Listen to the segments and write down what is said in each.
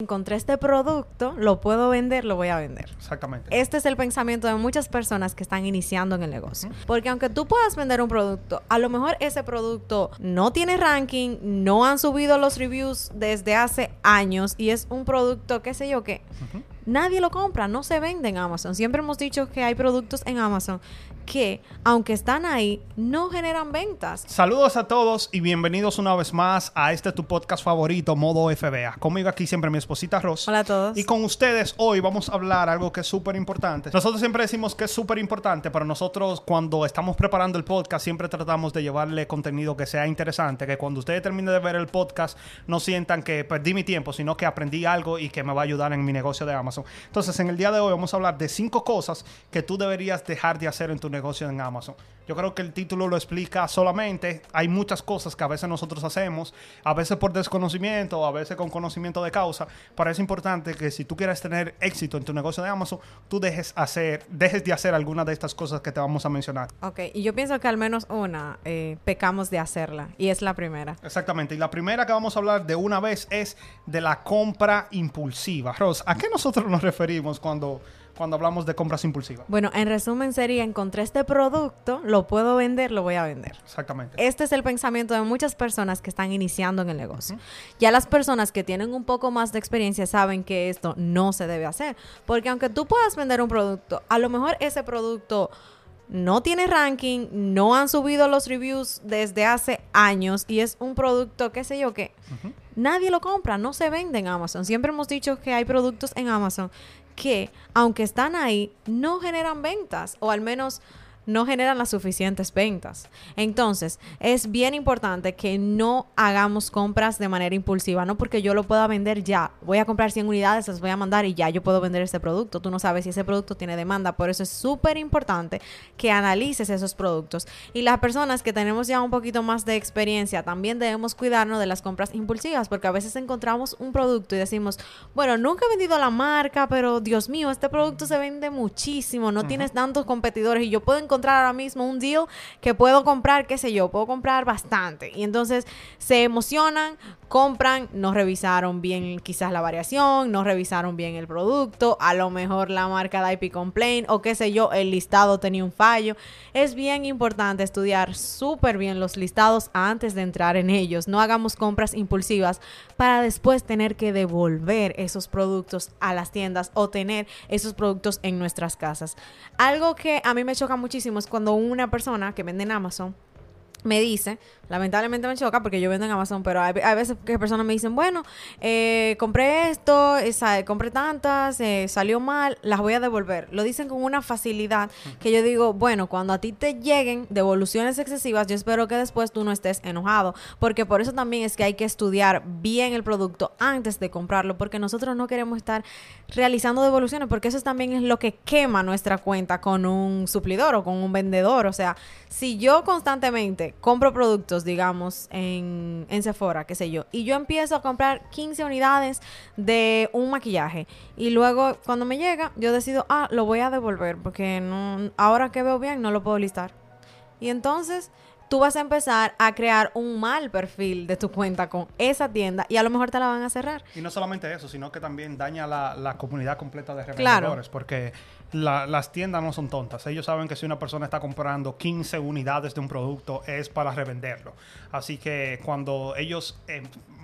encontré este producto, lo puedo vender, lo voy a vender. Exactamente. Este es el pensamiento de muchas personas que están iniciando en el negocio. Porque aunque tú puedas vender un producto, a lo mejor ese producto no tiene ranking, no han subido los reviews desde hace años y es un producto, qué sé yo, que nadie lo compra, no se vende en Amazon. Siempre hemos dicho que hay productos en Amazon que, aunque están ahí, no generan ventas. Saludos a todos y bienvenidos una vez más a este tu podcast favorito, Modo FBA. Conmigo aquí siempre mi esposita Ross. Hola a todos. Y con ustedes hoy vamos a hablar algo que es súper importante. Nosotros siempre decimos que es súper importante, pero nosotros cuando estamos preparando el podcast siempre tratamos de llevarle contenido que sea interesante, que cuando ustedes terminen de ver el podcast no sientan que perdí mi tiempo, sino que aprendí algo y que me va a ayudar en mi negocio de Amazon. Entonces, en el día de hoy vamos a hablar de cinco cosas que tú deberías dejar de hacer en tu negocio en Amazon. Yo creo que el título lo explica solamente. Hay muchas cosas que a veces nosotros hacemos, a veces por desconocimiento, a veces con conocimiento de causa. Pero es importante que si tú quieres tener éxito en tu negocio de Amazon, tú dejes, hacer, dejes de hacer algunas de estas cosas que te vamos a mencionar. Ok, y yo pienso que al menos una eh, pecamos de hacerla, y es la primera. Exactamente, y la primera que vamos a hablar de una vez es de la compra impulsiva. Ros, ¿a qué nosotros nos referimos cuando cuando hablamos de compras impulsivas? Bueno, en resumen sería, encontré este producto, lo puedo vender, lo voy a vender. Exactamente. Este es el pensamiento de muchas personas que están iniciando en el negocio. Ya las personas que tienen un poco más de experiencia saben que esto no se debe hacer, porque aunque tú puedas vender un producto, a lo mejor ese producto no tiene ranking, no han subido los reviews desde hace años y es un producto, qué sé yo, que nadie lo compra, no se vende en Amazon. Siempre hemos dicho que hay productos en Amazon que, aunque están ahí, no generan ventas o al menos no generan las suficientes ventas. Entonces, es bien importante que no hagamos compras de manera impulsiva, no porque yo lo pueda vender ya. Voy a comprar 100 unidades, las voy a mandar y ya yo puedo vender ese producto. Tú no sabes si ese producto tiene demanda, por eso es súper importante que analices esos productos. Y las personas que tenemos ya un poquito más de experiencia, también debemos cuidarnos de las compras impulsivas, porque a veces encontramos un producto y decimos, bueno, nunca he vendido la marca, pero Dios mío, este producto se vende muchísimo, no tienes tantos competidores y yo puedo encontrar ahora mismo un deal que puedo comprar, qué sé yo, puedo comprar bastante. Y entonces se emocionan, compran, no revisaron bien quizás la variación, no revisaron bien el producto, a lo mejor la marca de IP Complaint o qué sé yo, el listado tenía un fallo. Es bien importante estudiar súper bien los listados antes de entrar en ellos. No hagamos compras impulsivas para después tener que devolver esos productos a las tiendas o tener esos productos en nuestras casas. Algo que a mí me choca muchísimo es cuando una persona que vende en Amazon me dice, lamentablemente me choca porque yo vendo en Amazon, pero hay, veces que personas me dicen, bueno, eh, compré esto, esa, compré tantas, eh, salió mal, las voy a devolver. Lo dicen con una facilidad que yo digo, bueno, cuando a ti te lleguen devoluciones excesivas, yo espero que después tú no estés enojado, porque por eso también es que hay que estudiar bien el producto antes de comprarlo, porque nosotros no queremos estar realizando devoluciones, porque eso también es lo que quema nuestra cuenta con un suplidor o con un vendedor. O sea, si yo constantemente compro productos, digamos, en, en Sephora, qué sé yo, y yo empiezo a comprar 15 unidades de un maquillaje y luego cuando me llega, yo decido, ah, lo voy a devolver porque no, ahora que veo bien no lo puedo listar. Y entonces tú vas a empezar a crear un mal perfil de tu cuenta con esa tienda y a lo mejor te la van a cerrar. Y no solamente eso, sino que también daña la, la comunidad completa de revendedores, porque las tiendas no son tontas. Ellos saben que si una persona está comprando 15 unidades de un producto es para revenderlo. Así que cuando ellos eh,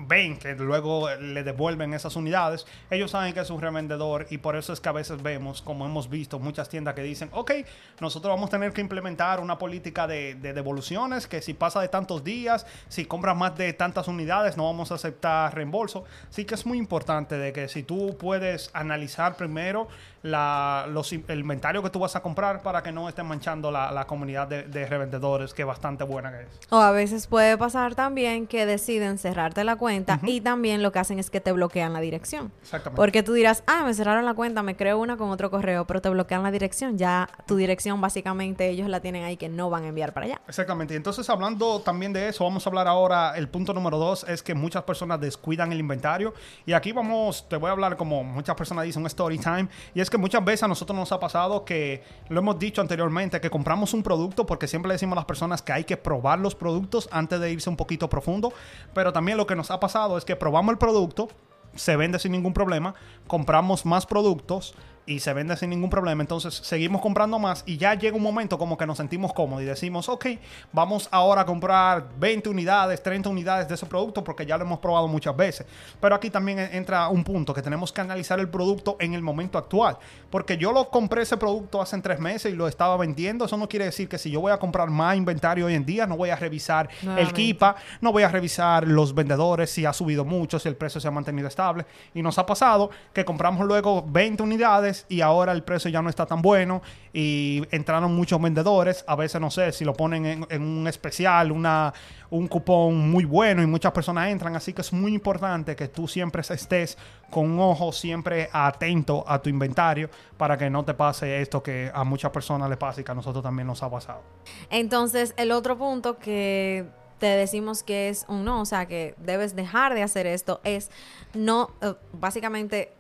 ven que luego le devuelven esas unidades, ellos saben que es un revendedor y por eso es que a veces vemos, como hemos visto, muchas tiendas que dicen, ok, nosotros vamos a tener que implementar una política de, de devoluciones que si pasa de tantos días, si compras más de tantas unidades, no vamos a aceptar reembolso. Así que es muy importante de que si tú puedes analizar primero la, los, el inventario que tú vas a comprar para que no estén manchando la, la comunidad de, revendedores, que es bastante buena que es. O a veces puede pasar también que deciden cerrarte la cuenta y también lo que hacen es que te bloquean la dirección. Exactamente. Porque tú dirás, ah, me cerraron la cuenta, me creo una con otro correo, pero te bloquean la dirección. Ya tu dirección básicamente ellos la tienen ahí que no van a enviar para allá. Exactamente. Y entonces hablando también de eso, vamos a hablar ahora, el punto número dos es que muchas personas descuidan el inventario. Y aquí vamos, te voy a hablar como muchas personas dicen, un story time. Y es que muchas veces a nosotros nos ha pasado que, lo hemos dicho anteriormente, que compramos un producto porque siempre decimos a las personas que hay que probar los productos antes de irse un poquito profundo, pero también lo que nos ha pasado es que probamos el producto, se vende sin ningún problema, compramos más productos y se vende sin ningún problema. Entonces seguimos comprando más y ya llega un momento como que nos sentimos cómodos y decimos, ok, vamos ahora a comprar 20 unidades, 30 unidades de ese producto porque ya lo hemos probado muchas veces. Pero aquí también entra un punto que tenemos que analizar el producto en el momento actual. Porque yo lo compré ese producto hace tres meses y lo estaba vendiendo. Eso no quiere decir que si yo voy a comprar más inventario hoy en día, no voy a revisar el Kipa, no voy a revisar los vendedores si ha subido mucho, si el precio se ha mantenido estable. Y nos ha pasado que compramos luego 20 unidades y ahora el precio ya no está tan bueno y entraron muchos vendedores. A veces no sé si lo ponen en, un especial, una, un cupón muy bueno y muchas personas entran. Así que es muy importante que tú siempre estés con un ojo siempre atento a tu inventario para que no te pase esto que a muchas personas le pasa y que a nosotros también nos ha pasado. Entonces, el otro punto que te decimos que es un no, o sea, que debes dejar de hacer esto, es no, eh, básicamente,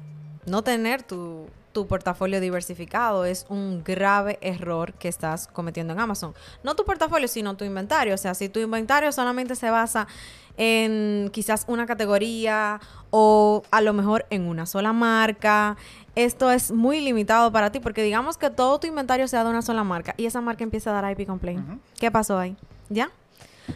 no tener tu tu portafolio diversificado. Es un grave error que estás cometiendo en Amazon. No tu portafolio, sino tu inventario. O sea, si tu inventario solamente se basa en quizás una categoría o a lo mejor en una sola marca, esto es muy limitado para ti porque digamos que todo tu inventario sea de una sola marca y esa marca empieza a dar IP complaint. ¿Qué pasó ahí? ¿Ya?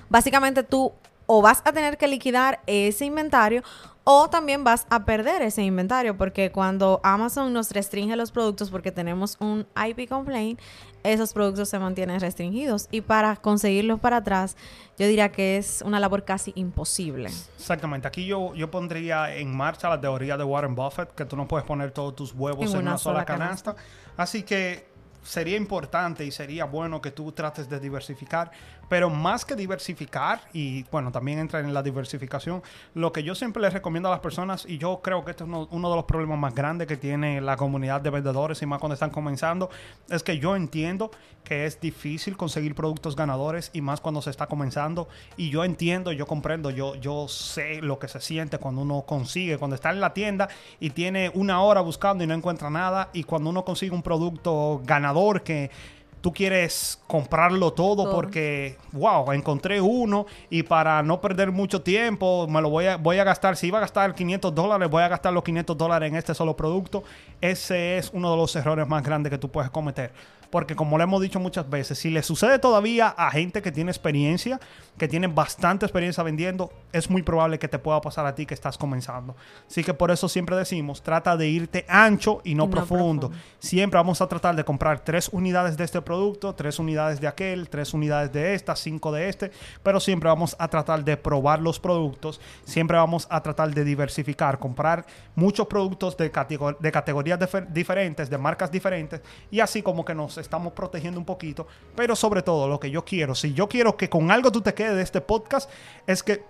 Básicamente tú o vas a tener que liquidar ese inventario o también vas a perder ese inventario porque cuando Amazon nos restringe los productos porque tenemos un IP complaint, esos productos se mantienen restringidos y para conseguirlos para atrás, yo diría que es una labor casi imposible. Exactamente. Aquí yo, yo pondría en marcha la teoría de Warren Buffett, que tú no puedes poner todos tus huevos en, una, sola, canasta. Así que sería importante y sería bueno que tú trates de diversificar, pero más que diversificar, y bueno, también entra en la diversificación, lo que yo siempre les recomiendo a las personas, y yo creo que este es uno, uno, de los problemas más grandes que tiene la comunidad de vendedores y más cuando están comenzando, es que yo entiendo que es difícil conseguir productos ganadores y más cuando se está comenzando, y yo entiendo, yo comprendo, yo, yo sé lo que se siente cuando uno consigue, cuando está en la tienda y tiene una hora buscando y no encuentra nada, y cuando uno consigue un producto ganador, que tú quieres comprarlo todo, porque, wow, encontré uno y para no perder mucho tiempo, me lo voy a, voy a gastar, si iba a gastar 500 dólares, voy a gastar los 500 dólares en este solo producto. Ese es uno de los errores más grandes que tú puedes cometer. Porque como le hemos dicho muchas veces, si le sucede todavía a gente que tiene experiencia, que tiene bastante experiencia vendiendo, es muy probable que te pueda pasar a ti que estás comenzando. Así que por eso siempre decimos, trata de irte ancho y no, profundo. Siempre vamos a tratar de comprar tres unidades de este producto, tres unidades de aquel, tres unidades de esta, cinco de este, pero siempre vamos a tratar de probar los productos, siempre vamos a tratar de diversificar, comprar muchos productos de, de categorías diferentes, de marcas diferentes, y así como que nos estamos protegiendo un poquito, pero sobre todo lo que yo quiero, si yo quiero que con algo tú te quedes de este podcast, es que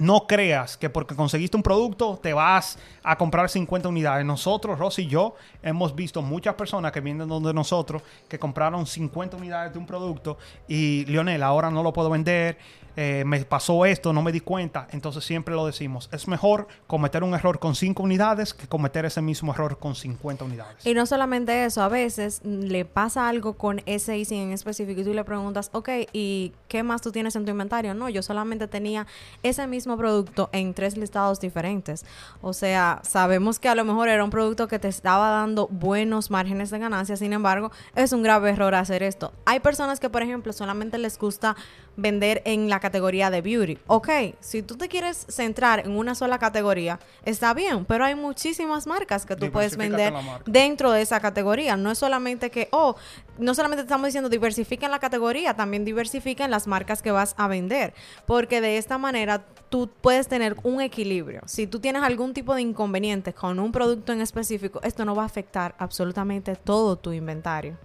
no creas que porque conseguiste un producto te vas a comprar 50 unidades. Nosotros, Rosy y yo, hemos visto muchas personas que vienen donde nosotros que compraron 50 unidades de un producto y Lionel, ahora no lo puedo vender eh, me pasó esto, no me di cuenta. Entonces siempre lo decimos, es mejor cometer un error con 5 unidades que cometer ese mismo error con 50 unidades. Y no solamente eso, a veces le pasa algo con ese easing en específico y tú le preguntas, ok, ¿y qué más tú tienes en tu inventario? No, yo solamente tenía ese mismo producto en tres listados diferentes. O sea, sabemos que a lo mejor era un producto que te estaba dando buenos márgenes de ganancia, sin embargo, es un grave error hacer esto. Hay personas que, por ejemplo, solamente les gusta vender en la categoría de beauty. Ok, si tú te quieres centrar en una sola categoría, está bien, pero hay muchísimas marcas que tú puedes vender dentro de esa categoría. No es solamente que, oh, no solamente estamos diciendo diversifica en la categoría, también diversifica en las marcas que vas a vender, porque de esta manera tú puedes tener un equilibrio. Si tú tienes algún tipo de inconveniente con un producto en específico, esto no va a afectar absolutamente todo tu inventario.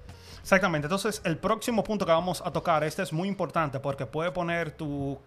Exactamente. Entonces, el próximo punto que vamos a tocar, este es muy importante porque puede poner tu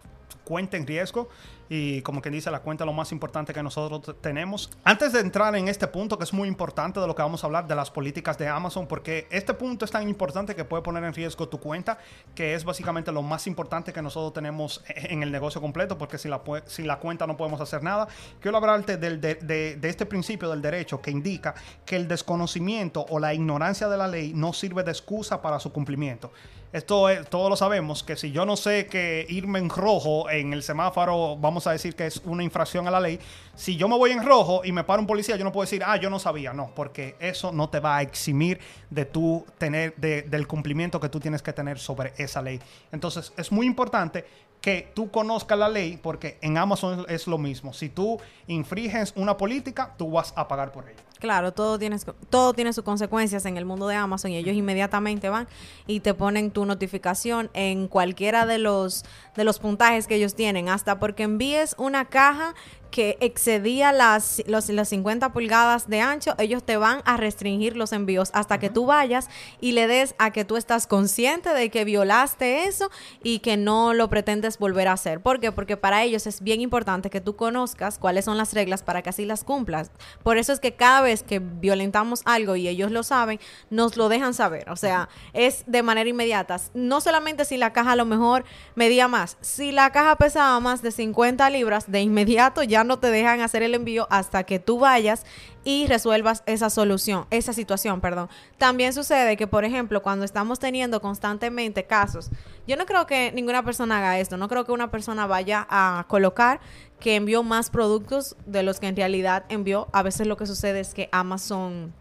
cuenta en riesgo y como quien dice la cuenta lo más importante que nosotros tenemos. Antes de entrar en este punto que es muy importante de lo que vamos a hablar de las políticas de Amazon porque este punto es tan importante que puede poner en riesgo tu cuenta que es básicamente lo más importante que nosotros tenemos en el negocio completo porque si la, si la cuenta no podemos hacer nada. Quiero hablarte del, de, de este principio del derecho que indica que el desconocimiento o la ignorancia de la ley no sirve de excusa para su cumplimiento. Esto es, todos lo sabemos, que si yo no sé que irme en rojo en el semáforo, vamos a decir que es una infracción a la ley, si yo me voy en rojo y me para un policía, yo no puedo decir, ah, yo no sabía, no, porque eso no te va a eximir de tu tener, del cumplimiento que tú tienes que tener sobre esa ley. Entonces, es muy importante que tú conozcas la ley, porque en Amazon es lo mismo. Si tú infringes una política, tú vas a pagar por ella. Claro, todo tiene, todo tiene sus consecuencias en el mundo de Amazon y ellos inmediatamente van y te ponen tu notificación en cualquiera de los, de los puntajes que ellos tienen, hasta porque envíes una caja que excedía las, los, las 50 pulgadas de ancho, ellos te van a restringir los envíos hasta que tú vayas y le des a que tú estás consciente de que violaste eso y que no lo pretendes volver a hacer. ¿Por qué? Porque para ellos es bien importante que tú conozcas cuáles son las reglas para que así las cumplas. Por eso es que cada vez que violentamos algo y ellos lo saben, nos lo dejan saber. O sea, es de manera inmediata. No solamente si la caja a lo mejor medía más, si la caja pesaba más de 50 libras, de inmediato ya no te dejan hacer el envío hasta que tú vayas y resuelvas esa solución, esa situación, perdón. También sucede que, por ejemplo, cuando estamos teniendo constantemente casos, yo no creo que ninguna persona haga esto, no creo que una persona vaya a colocar que envió más productos de los que en realidad envió. A veces lo que sucede es que Amazon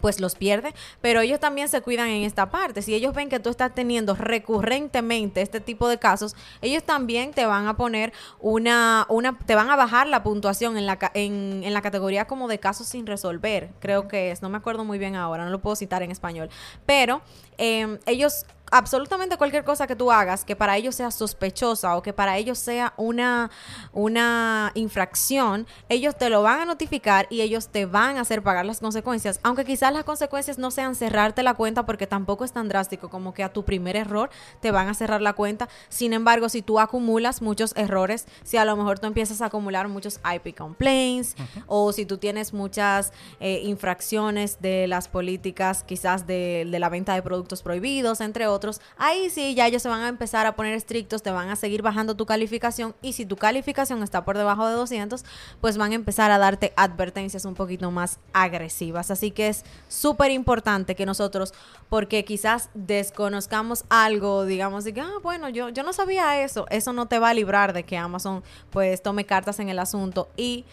pues los pierde, pero ellos también se cuidan en esta parte. Si ellos ven que tú estás teniendo recurrentemente este tipo de casos, ellos también te van a poner una, una te van a bajar la puntuación en la, en, en la categoría como de casos sin resolver, creo que es, no me acuerdo muy bien ahora, no lo puedo citar en español, pero eh, ellos absolutamente cualquier cosa que tú hagas que para ellos sea sospechosa o que para ellos sea una, una infracción, ellos te lo van a notificar y ellos te van a hacer pagar las consecuencias, aunque quizás las consecuencias no sean cerrarte la cuenta porque tampoco es tan drástico como que a tu primer error te van a cerrar la cuenta. Sin embargo, si tú acumulas muchos errores, si a lo mejor tú empiezas a acumular muchos IP complaints o si tú tienes muchas eh, infracciones de las políticas quizás de, de la venta de productos prohibidos, entre otros, ahí sí ya ellos se van a empezar a poner estrictos, te van a seguir bajando tu calificación y si tu calificación está por debajo de 200, pues van a empezar a darte advertencias un poquito más agresivas. Así que es súper importante que nosotros, porque quizás desconozcamos algo, digamos, de que, ah, bueno, yo, yo no sabía eso, eso no te va a librar de que Amazon pues tome cartas en el asunto y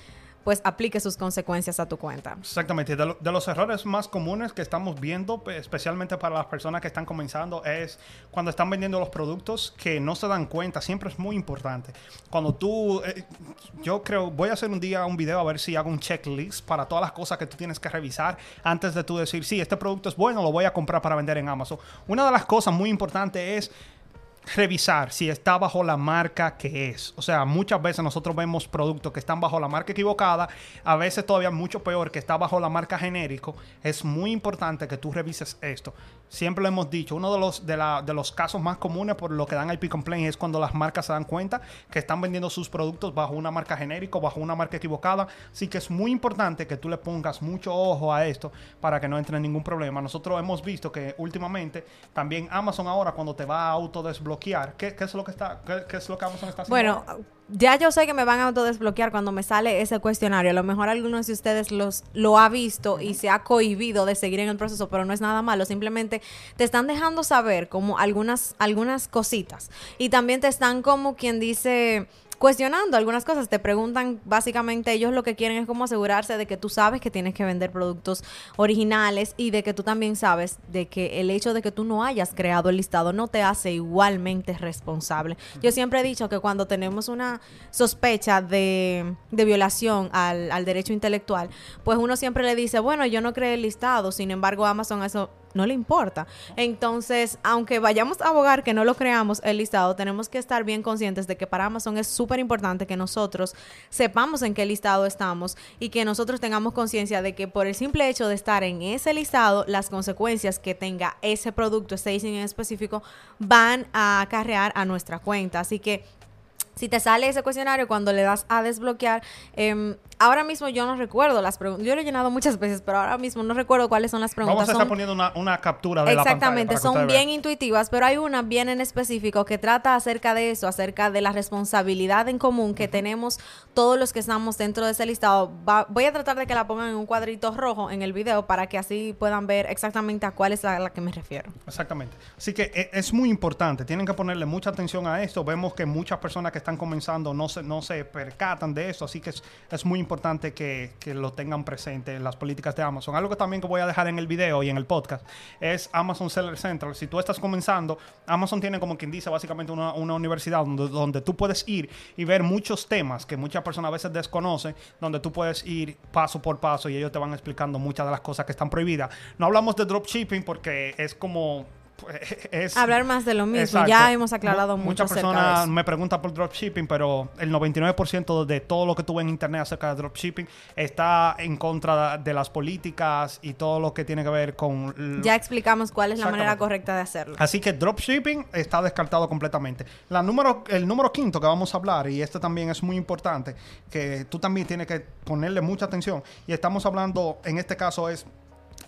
pues aplique sus consecuencias a tu cuenta. Exactamente. De, los errores más comunes que estamos viendo, especialmente para las personas que están comenzando, es cuando están vendiendo los productos que no se dan cuenta. Siempre es muy importante. Cuando tú, eh, yo creo, voy a hacer un día un video a ver si hago un checklist para todas las cosas que tú tienes que revisar antes de tú decir, sí, este producto es bueno, lo voy a comprar para vender en Amazon. Una de las cosas muy importantes es revisar si está bajo la marca que es. O sea, muchas veces nosotros vemos productos que están bajo la marca equivocada, a veces todavía mucho peor que está bajo la marca genérico. Es muy importante que tú revises esto. Siempre lo hemos dicho, uno de los, de, la, de los casos más comunes por lo que dan IP complaint es cuando las marcas se dan cuenta que están vendiendo sus productos bajo una marca genérico, bajo una marca equivocada. Así que es muy importante que tú le pongas mucho ojo a esto para que no entre ningún problema. Nosotros hemos visto que últimamente también Amazon ahora cuando te va a autodesbloquear, ¿qué, es lo que está, qué, es lo que haciendo? Bueno, ya yo sé que me van a autodesbloquear cuando me sale ese cuestionario. A lo mejor algunos de ustedes los, lo ha visto y se ha cohibido de seguir en el proceso, pero no es nada malo. Simplemente te están dejando saber como algunas, algunas cositas. Y también te están como quien dice cuestionando algunas cosas. Te preguntan, básicamente, ellos lo que quieren es como asegurarse de que tú sabes que tienes que vender productos originales y de que tú también sabes de que el hecho de que tú no hayas creado el listado no te hace igualmente responsable. Yo siempre he dicho que cuando tenemos una sospecha de, de violación al, al derecho intelectual, pues uno siempre le dice, bueno, yo no creé el listado, sin embargo, Amazon eso no le importa. Entonces, aunque vayamos a abogar que no lo creamos el listado, tenemos que estar bien conscientes de que para Amazon es súper importante que nosotros sepamos en qué listado estamos y que nosotros tengamos conciencia de que por el simple hecho de estar en ese listado, las consecuencias que tenga ese producto, ese en específico, van a acarrear a nuestra cuenta. Así que si te sale ese cuestionario cuando le das a desbloquear, em, ahora mismo yo no recuerdo las preguntas. Yo lo he llenado muchas veces, pero ahora mismo no recuerdo cuáles son las preguntas. Vamos a estar poniendo una, captura de Exactamente, la pantalla son bien intuitivas, pero hay una bien en específico que trata acerca de eso, acerca de la responsabilidad en común que tenemos todos los que estamos dentro de ese listado. voy a tratar de que la pongan en un cuadrito rojo en el video para que así puedan ver exactamente a cuál es la, la que me refiero. Exactamente. Así que e, es muy importante, tienen que ponerle mucha atención a esto. Vemos que muchas personas que están comenzando no se, no se percatan de esto, así que es, es muy importante que, que, lo tengan presente en las políticas de Amazon. Algo que también que voy a dejar en el video y en el podcast es Amazon Seller Central. Si tú estás comenzando, Amazon tiene como quien dice básicamente una, una universidad donde, donde, tú puedes ir y ver muchos temas que muchas personas a veces desconocen, donde tú puedes ir paso por paso y ellos te van explicando muchas de las cosas que están prohibidas. No hablamos de dropshipping porque es como es... Hablar más de lo mismo. Ya hemos aclarado mucho Muchas personas me preguntan por dropshipping, pero el 99% de todo lo que tuve en internet acerca de dropshipping está en contra de las políticas y todo lo que tiene que ver con... Ya explicamos cuál es la manera correcta de hacerlo. Así que dropshipping está descartado completamente. La número, el número quinto que vamos a hablar, y este también es muy importante, que tú también tienes que ponerle mucha atención, y estamos hablando, en este caso es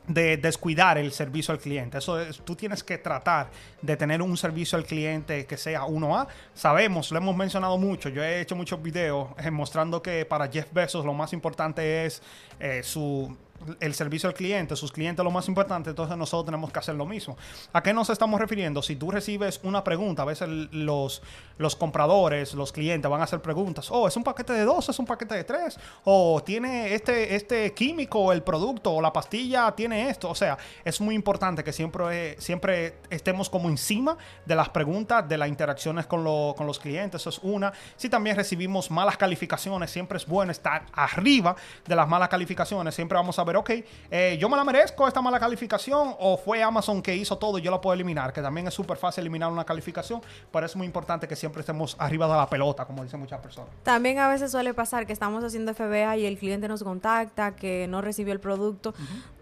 de descuidar el servicio al cliente. Eso es, tú tienes que tratar de tener un servicio al cliente que sea 1A. Sabemos, lo hemos mencionado mucho, yo he hecho muchos videos eh, mostrando que para Jeff Bezos lo más importante es eh, su el servicio al cliente, sus clientes lo más importante, entonces nosotros tenemos que hacer lo mismo. ¿A qué nos estamos refiriendo? Si tú recibes una pregunta, a veces los, los compradores, los clientes van a hacer preguntas, oh, es un paquete de dos, es un paquete de tres, o tiene este, este químico, el producto, o la pastilla tiene esto, o sea, es muy importante que siempre, siempre estemos como encima de las preguntas, de las interacciones con, con los clientes, eso es una. Si también recibimos malas calificaciones, siempre es bueno estar arriba de las malas calificaciones, siempre vamos a ver, ok, eh, yo me la merezco esta mala calificación o fue Amazon que hizo todo y yo la puedo eliminar, que también es súper fácil eliminar una calificación, pero es muy importante que siempre estemos arriba de la pelota, como dicen muchas personas. También a veces suele pasar que estamos haciendo FBA y el cliente nos contacta, que no recibió el producto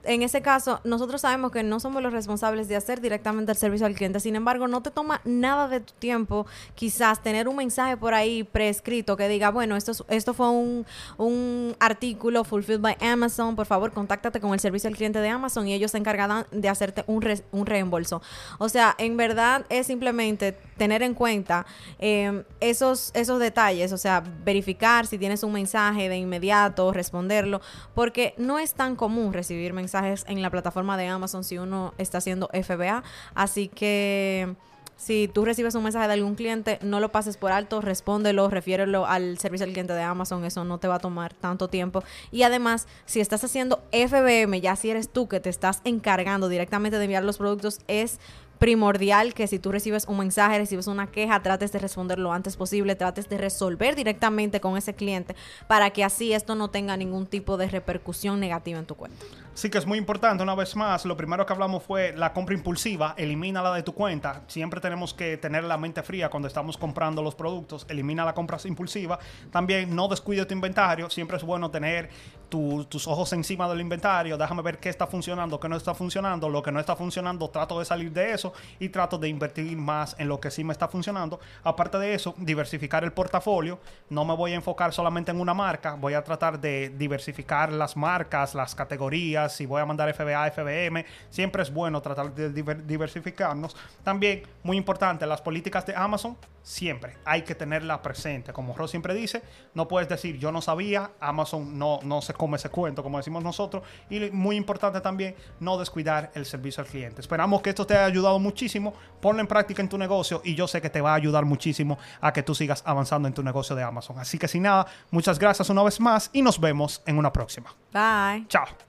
en ese caso, nosotros sabemos que no somos los responsables de hacer directamente el servicio al cliente. Sin embargo, no te toma nada de tu tiempo quizás tener un mensaje por ahí prescrito que diga, bueno, esto, esto fue un, un artículo fulfilled by Amazon, por favor, contáctate con el servicio al cliente de Amazon y ellos se encargarán de hacerte un, un reembolso. O sea, en verdad es simplemente tener en cuenta em, esos, esos detalles, o sea, verificar si tienes un mensaje de inmediato, responderlo, porque no es tan común recibir mensajes en la plataforma de Amazon si uno está haciendo FBA. Así que si tú recibes un mensaje de algún cliente, no lo pases por alto, respóndelo, refiérelo al servicio al cliente de Amazon, eso no te va a tomar tanto tiempo. Y además, si estás haciendo FBM, ya si eres tú que te estás encargando directamente de enviar los productos, es primordial que si tú recibes un mensaje, recibes una queja, trates de responder lo antes posible, trates de resolver directamente con ese cliente para que así esto no tenga ningún tipo de repercusión negativa en tu cuenta. Sí que es muy importante, una vez más, lo primero que hablamos fue la compra impulsiva, elimínala de tu cuenta. Siempre tenemos que tener la mente fría cuando estamos comprando los productos, elimina la compra impulsiva. También no descuide tu inventario, siempre es bueno tener tus ojos encima del inventario, déjame ver qué está funcionando, qué no está funcionando, lo que no está funcionando, trato de salir de eso y trato de invertir más en lo que sí me está funcionando. Aparte de eso, diversificar el portafolio, no me voy a enfocar solamente en una marca, voy a tratar de diversificar las marcas, las categorías, si voy a mandar FBA, FBM, siempre es bueno tratar de diversificarnos. También, muy importante, las políticas de Amazon, siempre hay que tenerla presente. Como Ross siempre dice, no puedes decir yo no sabía, Amazon no, no se come ese cuento, como decimos nosotros. Y muy importante también, no descuidar el servicio al cliente. Esperamos que esto te haya ayudado muchísimo. Ponlo en práctica en tu negocio y yo sé que te va a ayudar muchísimo a que tú sigas avanzando en tu negocio de Amazon. Así que sin nada, muchas gracias una vez más y nos vemos en una próxima. Bye. Chao.